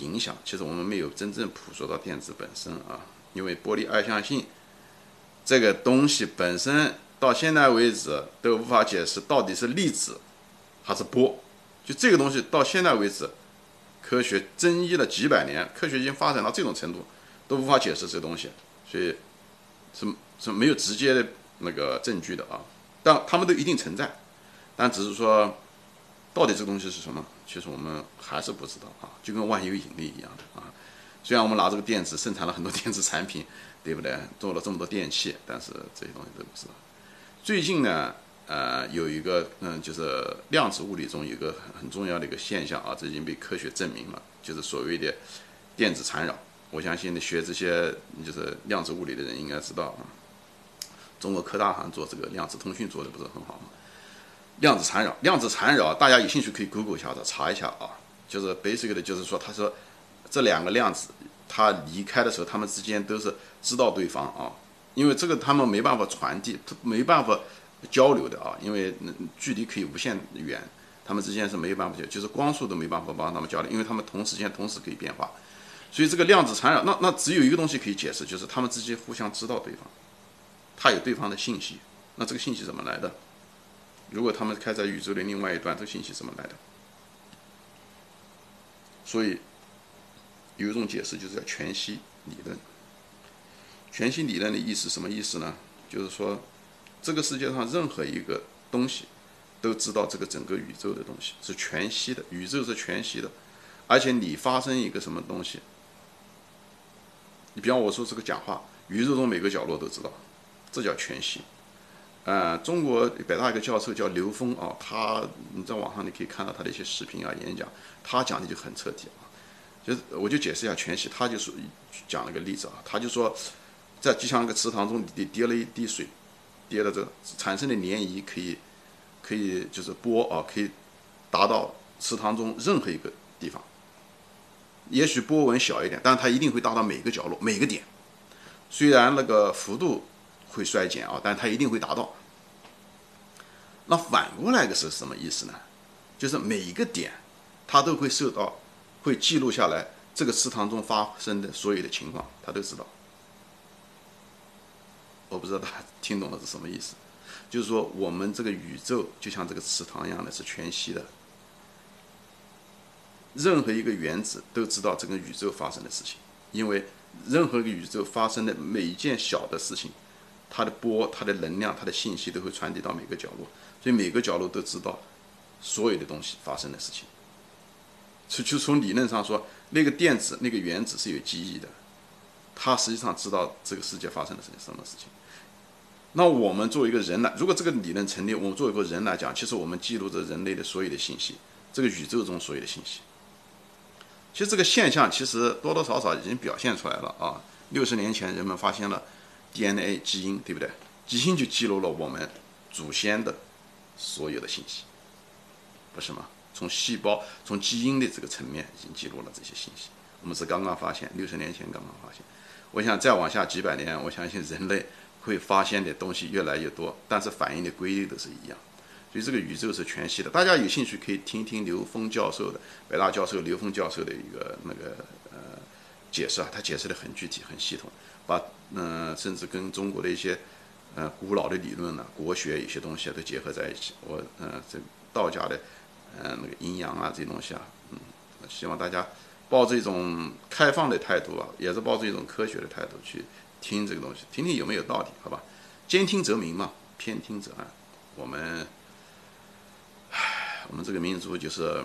影响，其实我们没有真正捕捉到电子本身啊。因为玻璃二象性这个东西本身到现在为止都无法解释到底是粒子还是波，就这个东西到现在为止，科学争议了几百年，科学已经发展到这种程度都无法解释这东西，所以是是没有直接的那个证据的啊。但他们都一定存在，但只是说到底这个东西是什么？其实我们还是不知道啊，就跟万有引力一样的啊。虽然我们拿这个电子生产了很多电子产品，对不对？做了这么多电器，但是这些东西都不知道。最近呢，呃，有一个嗯，就是量子物理中有个很重要的一个现象啊，这已经被科学证明了，就是所谓的电子缠绕。我相信你学这些就是量子物理的人应该知道啊。中国科大好像做这个量子通讯做的不是很好吗？量子缠绕，量子缠绕，大家有兴趣可以 Google 一下子查一下啊。就是 basic 的，就是说，他说这两个量子，它离开的时候，他们之间都是知道对方啊，因为这个他们没办法传递，没办法交流的啊，因为距离可以无限远，他们之间是没有办法交，就是光速都没办法帮他们交流，因为他们同时间同时可以变化，所以这个量子缠绕，那那只有一个东西可以解释，就是他们之间互相知道对方，他有对方的信息，那这个信息怎么来的？如果他们开在宇宙的另外一端，这信息怎么来的？所以有一种解释，就是叫全息理论。全息理论的意思什么意思呢？就是说，这个世界上任何一个东西都知道这个整个宇宙的东西是全息的，宇宙是全息的，而且你发生一个什么东西，你比方我说这个讲话，宇宙中每个角落都知道，这叫全息。呃，中国北大一个教授叫刘峰啊，他你在网上你可以看到他的一些视频啊、演讲，他讲的就很彻底啊。就是我就解释一下全息，他就说讲了个例子啊，他就说在就像一个池塘中你滴了一滴水，滴了这产生的涟漪可以可以就是波啊，可以达到池塘中任何一个地方，也许波纹小一点，但它一定会达到每个角落每个点，虽然那个幅度。会衰减啊，但它一定会达到。那反过来的是什么意思呢？就是每一个点，它都会受到，会记录下来这个池塘中发生的所有的情况，它都知道。我不知道大家听懂了是什么意思？就是说，我们这个宇宙就像这个池塘一样的，是全息的。任何一个原子都知道这个宇宙发生的事情，因为任何一个宇宙发生的每一件小的事情。它的波、它的能量、它的信息都会传递到每个角落，所以每个角落都知道所有的东西发生的事情。就就从理论上说，那个电子、那个原子是有记忆的，它实际上知道这个世界发生的是什么事情。那我们作为一个人来，如果这个理论成立，我们作为一个人来讲，其实我们记录着人类的所有的信息，这个宇宙中所有的信息。其实这个现象其实多多少少已经表现出来了啊！六十年前人们发现了。DNA 基因对不对？基因就记录了我们祖先的所有的信息，不是吗？从细胞、从基因的这个层面已经记录了这些信息。我们是刚刚发现，六十年前刚刚发现。我想再往下几百年，我相信人类会发现的东西越来越多，但是反应的规律都是一样。所以这个宇宙是全息的。大家有兴趣可以听听刘峰教授的，北大教授刘峰教授的一个那个呃解释啊，他解释的很具体、很系统。把嗯，甚至跟中国的一些呃古老的理论呢、国学有些东西都结合在一起。我嗯，这道家的嗯那个阴阳啊这些东西啊，嗯，希望大家抱着一种开放的态度啊，也是抱着一种科学的态度去听这个东西，听听有没有道理，好吧？兼听则明嘛，偏听则暗。我们，唉，我们这个民族就是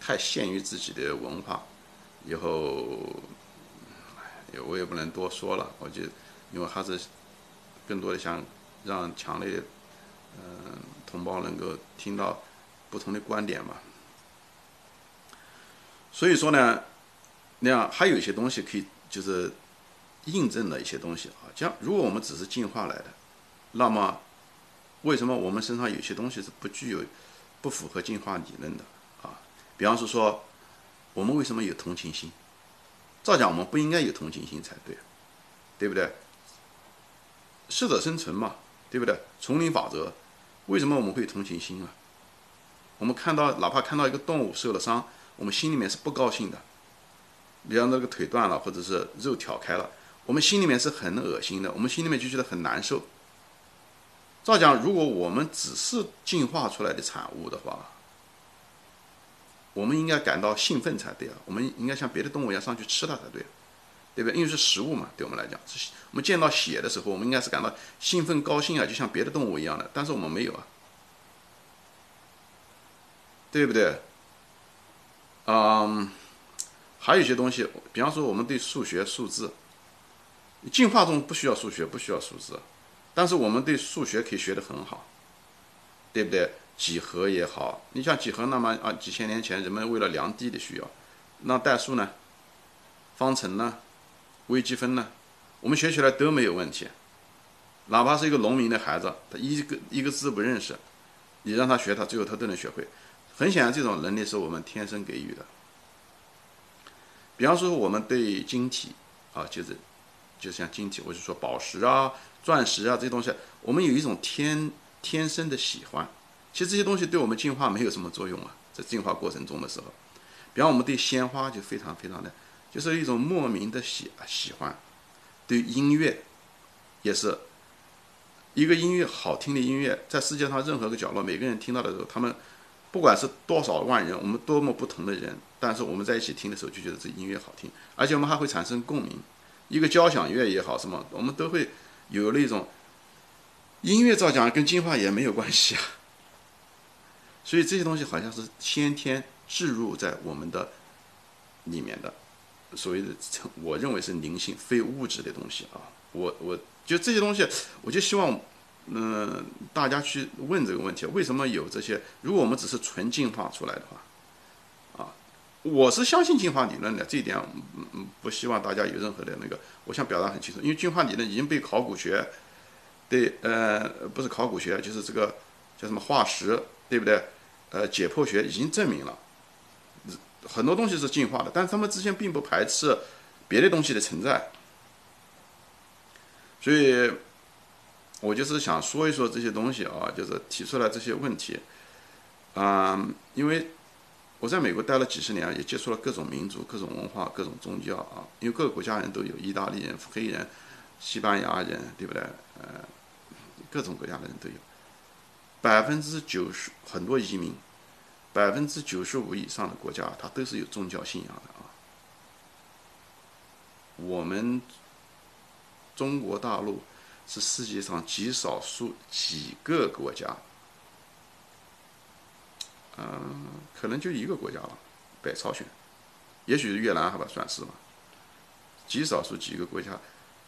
太限于自己的文化，以后。也我也不能多说了，我就因为还是更多的想让强烈的嗯同胞能够听到不同的观点嘛。所以说呢，那样还有一些东西可以就是印证了一些东西啊。像如果我们只是进化来的，那么为什么我们身上有些东西是不具有不符合进化理论的啊？比方说说我们为什么有同情心？照讲，我们不应该有同情心才对，对不对？适者生存嘛，对不对？丛林法则，为什么我们会同情心啊？我们看到，哪怕看到一个动物受了伤，我们心里面是不高兴的，比方那个腿断了，或者是肉挑开了，我们心里面是很恶心的，我们心里面就觉得很难受。照讲，如果我们只是进化出来的产物的话，我们应该感到兴奋才对啊！我们应该像别的动物一样上去吃它才对，对不对？因为是食物嘛，对我们来讲，我们见到血的时候，我们应该是感到兴奋高兴啊，就像别的动物一样的。但是我们没有啊，对不对？嗯，还有一些东西，比方说我们对数学、数字，进化中不需要数学，不需要数字。但是我们对数学可以学得很好，对不对？几何也好，你像几何，那么啊，几千年前人们为了量地的需要，那代数呢？方程呢？微积分呢？我们学起来都没有问题。哪怕是一个农民的孩子，他一个一个字不认识，你让他学，他最后他都能学会。很显然，这种能力是我们天生给予的。比方说，我们对晶体啊，就是就像晶体，我就说宝石啊。钻石啊，这些东西，我们有一种天天生的喜欢。其实这些东西对我们进化没有什么作用啊，在进化过程中的时候，比方我们对鲜花就非常非常的，就是一种莫名的喜喜欢。对音乐，也是一个音乐好听的音乐，在世界上任何个角落，每个人听到的时候，他们不管是多少万人，我们多么不同的人，但是我们在一起听的时候，就觉得这音乐好听，而且我们还会产生共鸣。一个交响乐也好，什么，我们都会。有那种音乐造讲跟进化也没有关系啊，所以这些东西好像是先天置入在我们的里面的，所谓的我认为是灵性非物质的东西啊。我我就这些东西，我就希望嗯大家去问这个问题：为什么有这些？如果我们只是纯进化出来的话，啊，我是相信进化理论的，这一点嗯嗯不希望大家有任何的那个。我想表达很清楚，因为进化理论已经被考古学，对，呃，不是考古学，就是这个叫什么化石，对不对？呃，解剖学已经证明了，很多东西是进化的，但他们之间并不排斥别的东西的存在。所以，我就是想说一说这些东西啊，就是提出来这些问题，啊，因为。我在美国待了几十年，也接触了各种民族、各种文化、各种宗教啊。因为各个国家人都有，意大利人、黑人、西班牙人，对不对？呃，各种国家的人都有。百分之九十很多移民，百分之九十五以上的国家，它都是有宗教信仰的啊。我们中国大陆是世界上极少数几个国家。嗯，可能就一个国家了，北朝鲜，也许是越南，好吧，算是吧。极少数几个国家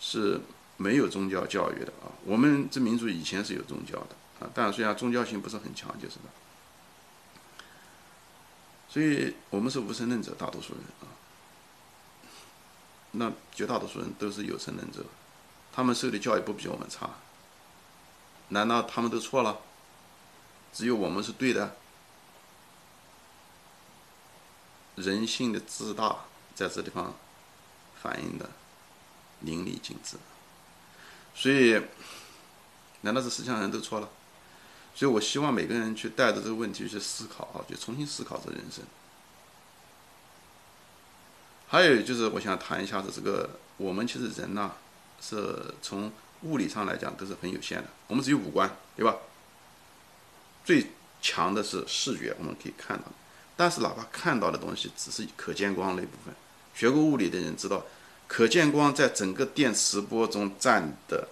是没有宗教教育的啊。我们这民族以前是有宗教的啊，但虽然宗教性不是很强，就是的。所以我们是无神论者，大多数人啊。那绝大多数人都是有神论者，他们受的教育不比我们差，难道他们都错了？只有我们是对的？人性的自大在这地方反映的淋漓尽致，所以难道是世界上人都错了？所以我希望每个人去带着这个问题去思考啊，就重新思考这人生。还有就是我想谈一下子这个，我们其实人呐，是从物理上来讲都是很有限的，我们只有五官，对吧？最强的是视觉，我们可以看到。但是，哪怕看到的东西只是可见光那部分，学过物理的人知道，可见光在整个电磁波中占的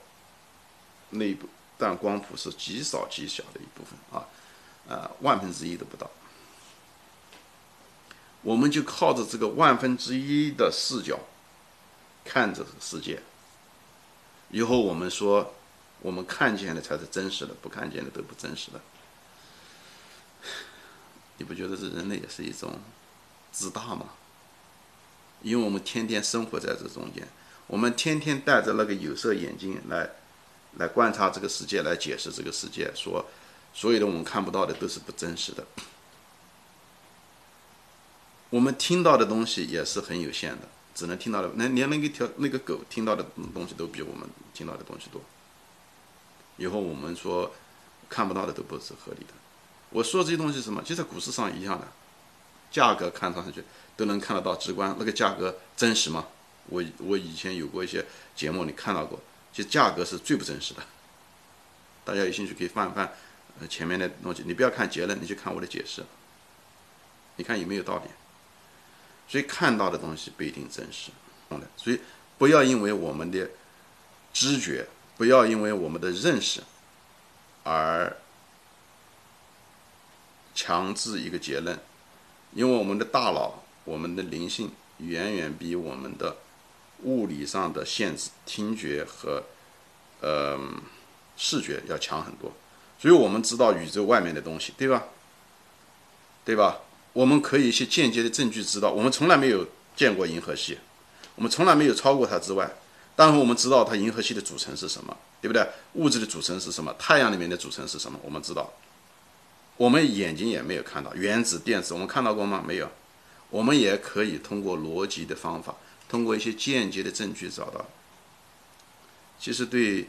那部但光谱是极少极小的一部分啊，呃，万分之一都不到。我们就靠着这个万分之一的视角看这个世界，以后我们说我们看见的才是真实的，不看见的都不真实的。你不觉得这人类也是一种自大吗？因为我们天天生活在这中间，我们天天戴着那个有色眼镜来来观察这个世界，来解释这个世界，说所有的我们看不到的都是不真实的。我们听到的东西也是很有限的，只能听到的，那连那个条那个狗听到的东西都比我们听到的东西多。以后我们说看不到的都不是合理的。我说这些东西什么，就在股市上一样的。价格看上去都能看得到直观，那个价格真实吗？我我以前有过一些节目，你看到过，其实价格是最不真实的。大家有兴趣可以翻一翻，呃，前面的东西，你不要看结论，你去看我的解释，你看有没有道理？所以看到的东西不一定真实，懂的。所以不要因为我们的知觉，不要因为我们的认识而强制一个结论，因为我们的大脑，我们的灵性远远比我们的物理上的限制，听觉和呃视觉要强很多。所以我们知道宇宙外面的东西，对吧？对吧？我们可以一些间接的证据知道，我们从来没有见过银河系，我们从来没有超过它之外。但是我们知道它银河系的组成是什么，对不对？物质的组成是什么？太阳里面的组成是什么？我们知道，我们眼睛也没有看到原子、电子，我们看到过吗？没有。我们也可以通过逻辑的方法，通过一些间接的证据找到。其实对